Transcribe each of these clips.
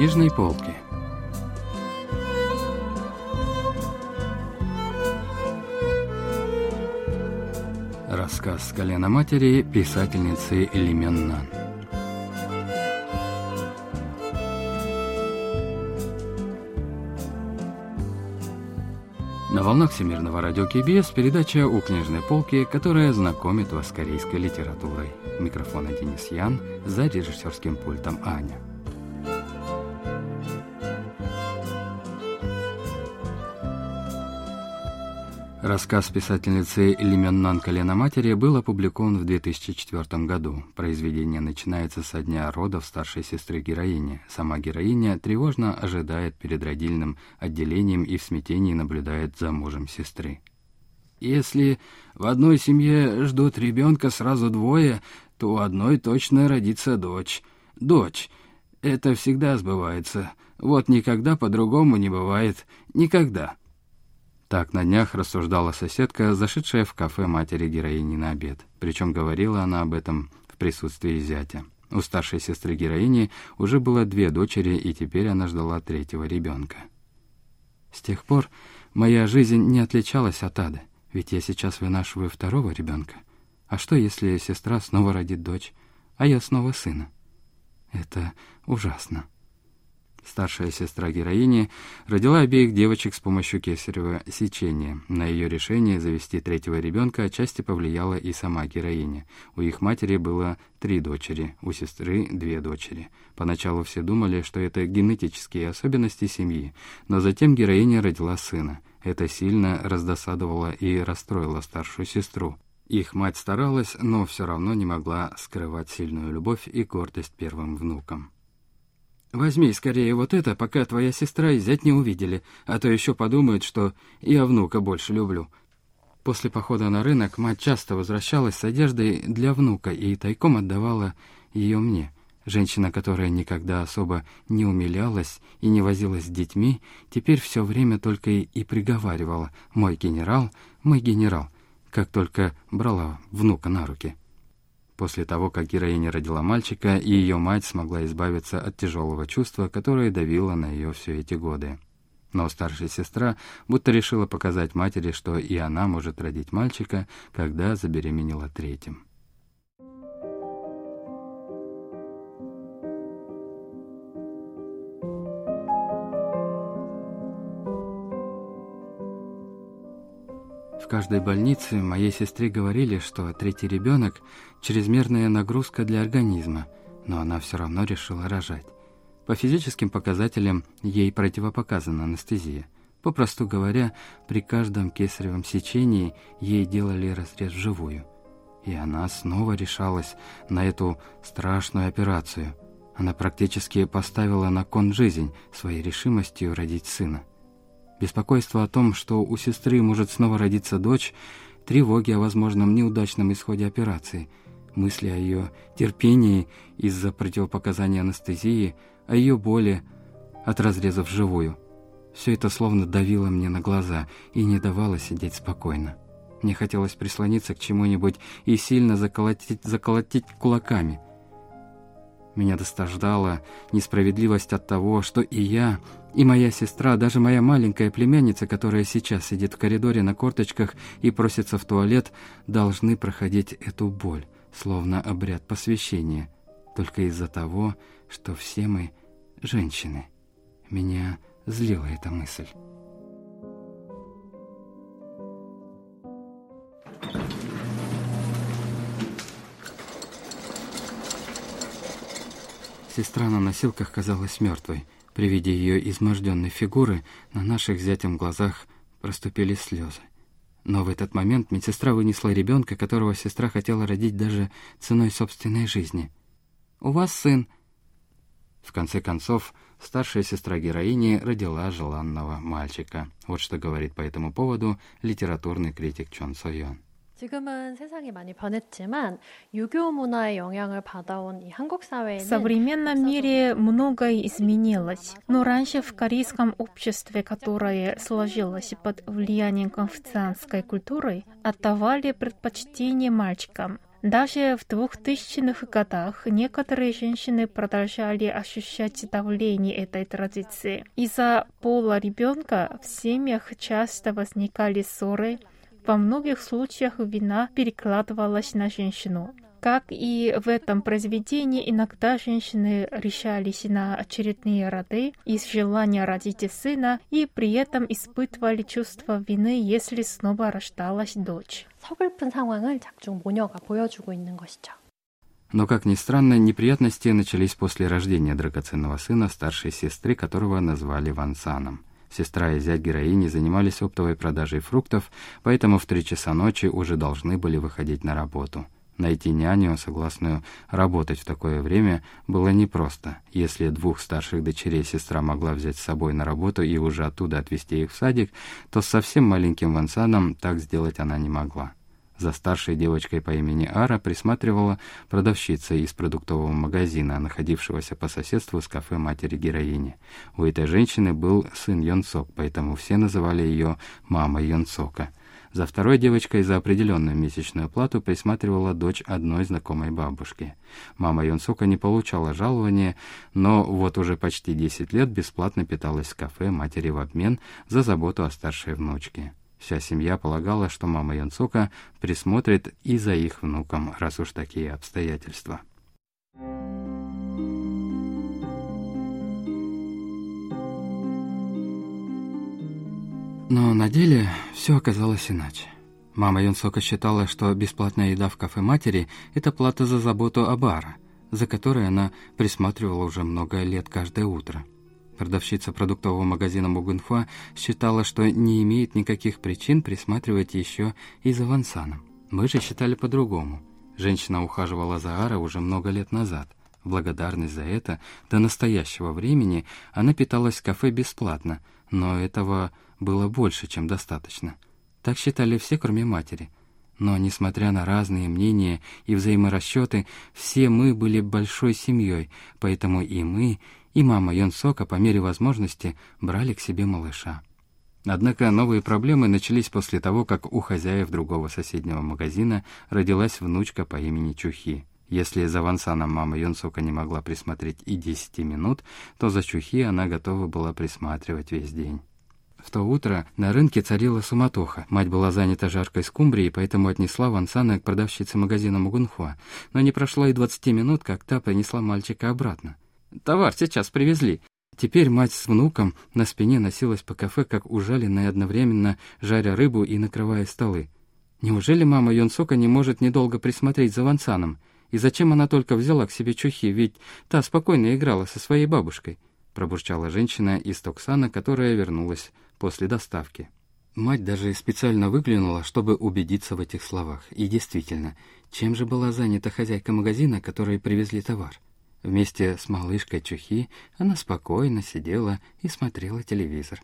книжной полки. Рассказ с колена матери писательницы Элимен Нан. На волнах Всемирного радио КБС передача «У книжной полки», которая знакомит вас с корейской литературой. Микрофон Денис Ян, за режиссерским пультом Аня. Рассказ писательницы Лименнан «Колено матери» был опубликован в 2004 году. Произведение начинается со дня родов старшей сестры героини. Сама героиня тревожно ожидает перед родильным отделением и в смятении наблюдает за мужем сестры. Если в одной семье ждут ребенка сразу двое, то у одной точно родится дочь. Дочь. Это всегда сбывается. Вот никогда по-другому не бывает. Никогда. Так на днях рассуждала соседка, зашедшая в кафе матери героини на обед. Причем говорила она об этом в присутствии зятя. У старшей сестры героини уже было две дочери, и теперь она ждала третьего ребенка. С тех пор моя жизнь не отличалась от ады, ведь я сейчас вынашиваю второго ребенка. А что, если сестра снова родит дочь, а я снова сына? Это ужасно. Старшая сестра героини родила обеих девочек с помощью кесарево сечения. На ее решение завести третьего ребенка отчасти повлияла и сама героиня. У их матери было три дочери, у сестры две дочери. Поначалу все думали, что это генетические особенности семьи, но затем героиня родила сына. Это сильно раздосадовало и расстроило старшую сестру. Их мать старалась, но все равно не могла скрывать сильную любовь и гордость первым внукам. Возьми скорее вот это, пока твоя сестра и зять не увидели, а то еще подумают, что я внука больше люблю. После похода на рынок мать часто возвращалась с одеждой для внука и тайком отдавала ее мне. Женщина, которая никогда особо не умилялась и не возилась с детьми, теперь все время только и, приговаривала «мой генерал, мой генерал», как только брала внука на руки. После того, как героиня родила мальчика, и ее мать смогла избавиться от тяжелого чувства, которое давило на ее все эти годы. Но старшая сестра будто решила показать матери, что и она может родить мальчика, когда забеременела третьим. Каждой больнице моей сестре говорили, что третий ребенок – чрезмерная нагрузка для организма, но она все равно решила рожать. По физическим показателям ей противопоказана анестезия. Попросту говоря, при каждом кесаревом сечении ей делали разрез вживую. И она снова решалась на эту страшную операцию. Она практически поставила на кон жизнь своей решимостью родить сына. Беспокойство о том, что у сестры может снова родиться дочь, тревоги о возможном неудачном исходе операции, мысли о ее терпении из-за противопоказания анестезии, о ее боли от разрезов вживую. Все это словно давило мне на глаза и не давало сидеть спокойно. Мне хотелось прислониться к чему-нибудь и сильно заколотить, заколотить кулаками – меня достаждала несправедливость от того, что и я, и моя сестра, даже моя маленькая племянница, которая сейчас сидит в коридоре на корточках и просится в туалет, должны проходить эту боль, словно обряд посвящения, только из-за того, что все мы женщины. Меня злила эта мысль. Сестра на носилках казалась мертвой. При виде ее изможденной фигуры на наших зятем глазах проступили слезы. Но в этот момент медсестра вынесла ребенка, которого сестра хотела родить даже ценой собственной жизни. «У вас сын». В конце концов, старшая сестра героини родила желанного мальчика. Вот что говорит по этому поводу литературный критик Чон Сойон. В современном мире многое изменилось, но раньше в корейском обществе, которое сложилось под влиянием конфуцианской культуры, отдавали предпочтение мальчикам. Даже в 2000-х годах некоторые женщины продолжали ощущать давление этой традиции. Из-за пола ребенка в семьях часто возникали ссоры, во многих случаях вина перекладывалась на женщину. Как и в этом произведении, иногда женщины решались на очередные роды из желания родить сына и при этом испытывали чувство вины, если снова рождалась дочь. Но, как ни странно, неприятности начались после рождения драгоценного сына старшей сестры, которого назвали Вансаном – Сестра и зять героини занимались оптовой продажей фруктов, поэтому в три часа ночи уже должны были выходить на работу – Найти няню, согласную работать в такое время, было непросто. Если двух старших дочерей сестра могла взять с собой на работу и уже оттуда отвезти их в садик, то с совсем маленьким Вансаном так сделать она не могла. За старшей девочкой по имени Ара присматривала продавщица из продуктового магазина, находившегося по соседству с кафе матери героини. У этой женщины был сын Йонсок, поэтому все называли ее «мама Йонсока». За второй девочкой за определенную месячную плату присматривала дочь одной знакомой бабушки. Мама Йонсука не получала жалования, но вот уже почти 10 лет бесплатно питалась в кафе матери в обмен за заботу о старшей внучке. Вся семья полагала, что мама Йонсука присмотрит и за их внуком, раз уж такие обстоятельства. Но на деле все оказалось иначе. Мама Юнсока считала, что бесплатная еда в кафе матери – это плата за заботу о бара, за которой она присматривала уже много лет каждое утро. Продавщица продуктового магазина Мугунфа считала, что не имеет никаких причин присматривать еще и за Вансаном. Мы же считали по-другому. Женщина ухаживала за Ара уже много лет назад. В благодарность за это до настоящего времени она питалась в кафе бесплатно, но этого было больше, чем достаточно. Так считали все, кроме матери. Но, несмотря на разные мнения и взаиморасчеты, все мы были большой семьей, поэтому и мы, и мама Йонсока по мере возможности брали к себе малыша. Однако новые проблемы начались после того, как у хозяев другого соседнего магазина родилась внучка по имени Чухи. Если за Вансаном мама Йонсока не могла присмотреть и 10 минут, то за Чухи она готова была присматривать весь день. В то утро на рынке царила суматоха. Мать была занята жаркой скумбрией, поэтому отнесла Вансана к продавщице магазина Мугунхуа. Но не прошло и двадцати минут, как та принесла мальчика обратно. «Товар сейчас привезли». Теперь мать с внуком на спине носилась по кафе, как ужаленная одновременно, жаря рыбу и накрывая столы. Неужели мама Йонсока не может недолго присмотреть за Вансаном? И зачем она только взяла к себе чухи, ведь та спокойно играла со своей бабушкой? Пробурчала женщина из Токсана, которая вернулась после доставки. Мать даже специально выглянула, чтобы убедиться в этих словах. И действительно, чем же была занята хозяйка магазина, которой привезли товар? Вместе с малышкой Чухи она спокойно сидела и смотрела телевизор.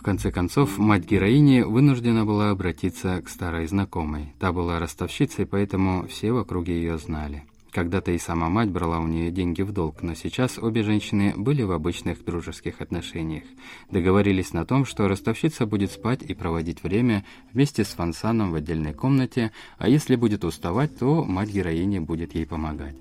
В конце концов, мать героини вынуждена была обратиться к старой знакомой. Та была ростовщицей, поэтому все в округе ее знали. Когда-то и сама мать брала у нее деньги в долг, но сейчас обе женщины были в обычных дружеских отношениях. Договорились на том, что ростовщица будет спать и проводить время вместе с Фансаном в отдельной комнате, а если будет уставать, то мать героини будет ей помогать.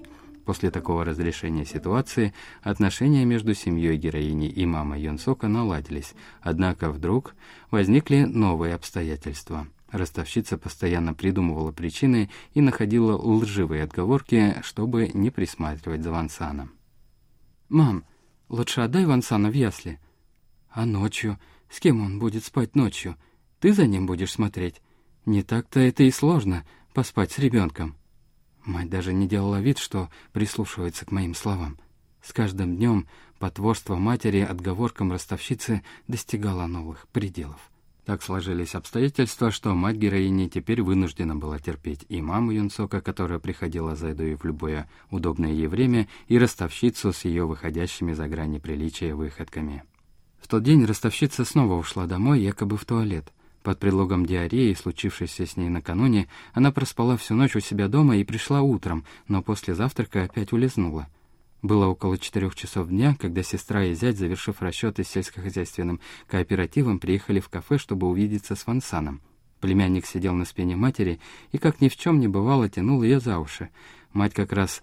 После такого разрешения ситуации отношения между семьей героини и мамой Йонсока наладились, однако вдруг возникли новые обстоятельства. Ростовщица постоянно придумывала причины и находила лживые отговорки, чтобы не присматривать за Вансаном. «Мам, лучше отдай Вансана в ясли. А ночью? С кем он будет спать ночью? Ты за ним будешь смотреть? Не так-то это и сложно, поспать с ребенком. Мать даже не делала вид, что прислушивается к моим словам. С каждым днем потворство матери отговоркам ростовщицы достигало новых пределов. Так сложились обстоятельства, что мать героини теперь вынуждена была терпеть и маму Юнсока, которая приходила за едой в любое удобное ей время, и ростовщицу с ее выходящими за грани приличия выходками. В тот день ростовщица снова ушла домой, якобы в туалет. Под предлогом диареи, случившейся с ней накануне, она проспала всю ночь у себя дома и пришла утром, но после завтрака опять улизнула. Было около четырех часов дня, когда сестра и зять, завершив расчеты с сельскохозяйственным кооперативом, приехали в кафе, чтобы увидеться с Вансаном. Племянник сидел на спине матери и, как ни в чем не бывало, тянул ее за уши. Мать как раз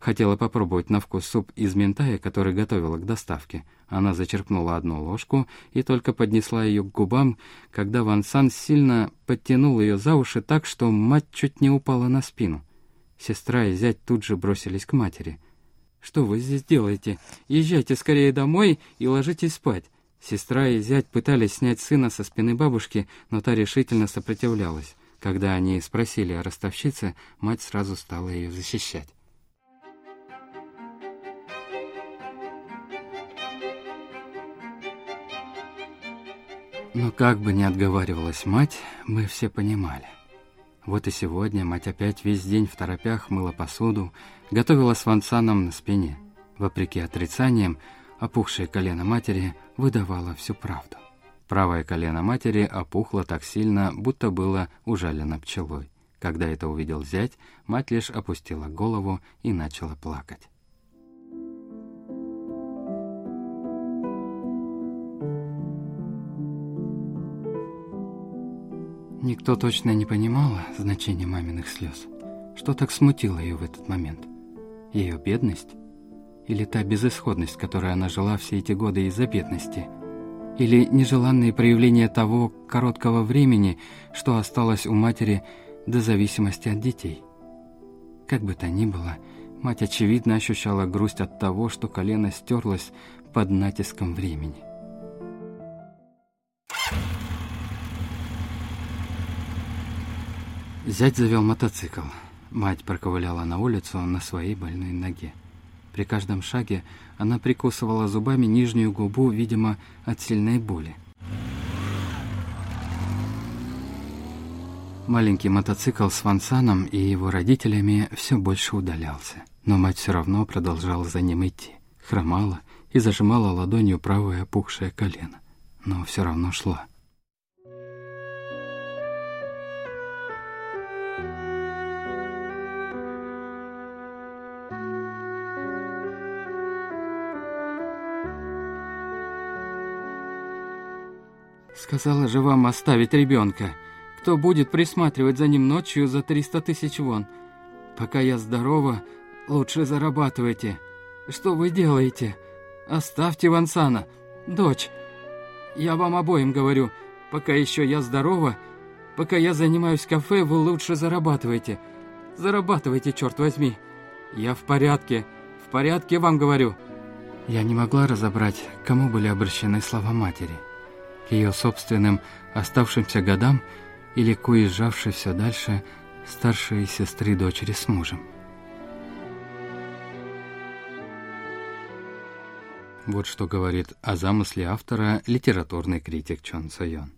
хотела попробовать на вкус суп из ментая, который готовила к доставке. Она зачерпнула одну ложку и только поднесла ее к губам, когда Вансан сильно подтянул ее за уши так, что мать чуть не упала на спину. Сестра и зять тут же бросились к матери — «Что вы здесь делаете? Езжайте скорее домой и ложитесь спать». Сестра и зять пытались снять сына со спины бабушки, но та решительно сопротивлялась. Когда они спросили о ростовщице, мать сразу стала ее защищать. Но как бы ни отговаривалась мать, мы все понимали. Вот и сегодня мать опять весь день в торопях мыла посуду, готовила с вансаном на спине. Вопреки отрицаниям, опухшее колено матери выдавало всю правду. Правое колено матери опухло так сильно, будто было ужалено пчелой. Когда это увидел зять, мать лишь опустила голову и начала плакать. Никто точно не понимал значения маминых слез. Что так смутило ее в этот момент? Ее бедность? Или та безысходность, которой она жила все эти годы из-за бедности? Или нежеланные проявления того короткого времени, что осталось у матери до зависимости от детей? Как бы то ни было, мать очевидно ощущала грусть от того, что колено стерлось под натиском времени. Зять завел мотоцикл. Мать проковыляла на улицу на своей больной ноге. При каждом шаге она прикусывала зубами нижнюю губу, видимо, от сильной боли. Маленький мотоцикл с Вансаном и его родителями все больше удалялся. Но мать все равно продолжала за ним идти. Хромала и зажимала ладонью правое опухшее колено. Но все равно шла. Сказала же вам оставить ребенка. Кто будет присматривать за ним ночью за 300 тысяч вон? Пока я здорова, лучше зарабатывайте. Что вы делаете? Оставьте Вансана. Дочь, я вам обоим говорю, пока еще я здорова, пока я занимаюсь кафе, вы лучше зарабатывайте. Зарабатывайте, черт возьми. Я в порядке, в порядке вам говорю. Я не могла разобрать, кому были обращены слова матери к ее собственным оставшимся годам или к уезжавшей все дальше старшей сестры дочери с мужем. Вот что говорит о замысле автора литературный критик Чон Сойон.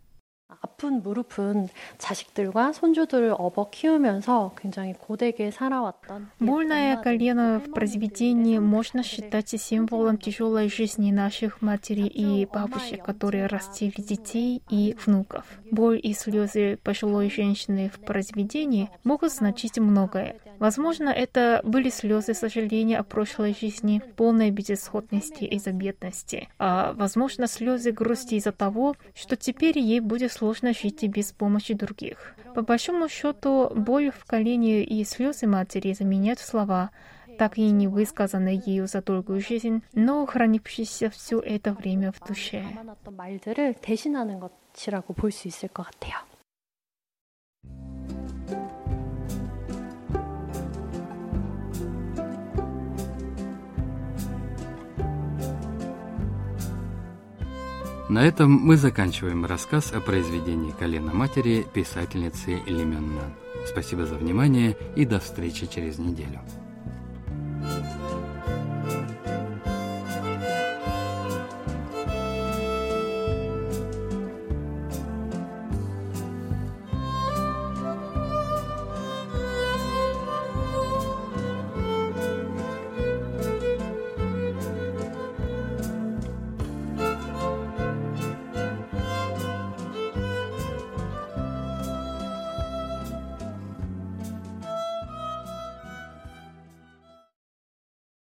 아픈 무릎은 자식들과 손주들을 업어 키우면서 굉장히 고되게 살아왔던 Больное колено в произведении можно считать символом тяжелой жизни наших матерей и бабушек, которые растили детей и внуков. Боль и слезы пожилой женщины в произведении могут значить многое. Возможно, это были слезы сожаления о прошлой жизни, полной безысходности из-за а возможно, слезы грусти из-за того, что теперь ей будет сложно жить и без помощи других. По большому счету, боль в колене и слезы матери заменяют слова, так и не высказанные ею за долгую жизнь, но хранившиеся все это время в душе. На этом мы заканчиваем рассказ о произведении «Колено матери» писательницы Ли Мён Нан. Спасибо за внимание и до встречи через неделю.